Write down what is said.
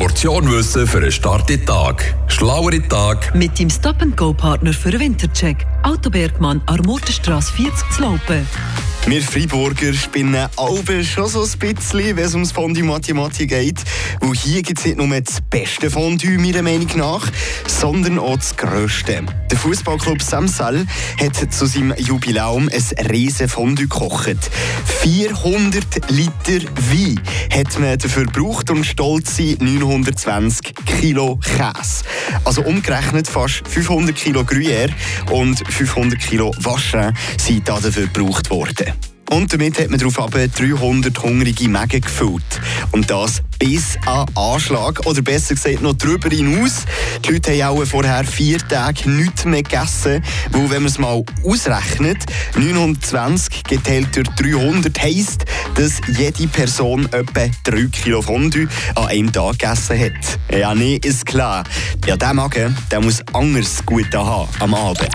Portion Wissen für einen starken Tag. Schlauere Tag. Mit dem Stop-and-Go-Partner für den Wintercheck. Autobergmann, Armortenstrasse 40 zu Laupen. Wir Freiburger spinnen alle schon so ein bisschen, wenn es ums Fondue Matti geht. Weil hier gibt es nicht nur das beste Fondue, meiner Meinung nach, sondern auch das grösste. Der Fußballclub Samsal hat zu seinem Jubiläum ein riesen Fondue gekocht. 400 Liter Wein hat man dafür gebraucht und stolze 920 Kilo Käse. Also umgerechnet fast 500 Kilo Gruyère und 500 Kilo Vacherin sind dafür gebraucht worden. Und damit hat man darauf 300 hungrige Mägen gefüllt. Und das bis an Anschlag. Oder besser gesagt noch darüber hinaus. Die Leute haben auch vorher vier Tage nichts mehr gegessen. Weil, wenn man es mal ausrechnet, 920 geteilt durch 300 heisst, dass jede Person etwa 3 Kilo Fondue an einem Tag gegessen hat. Ja, nee, ist klar. Ja, der Magen, der muss anders gut haben am Abend.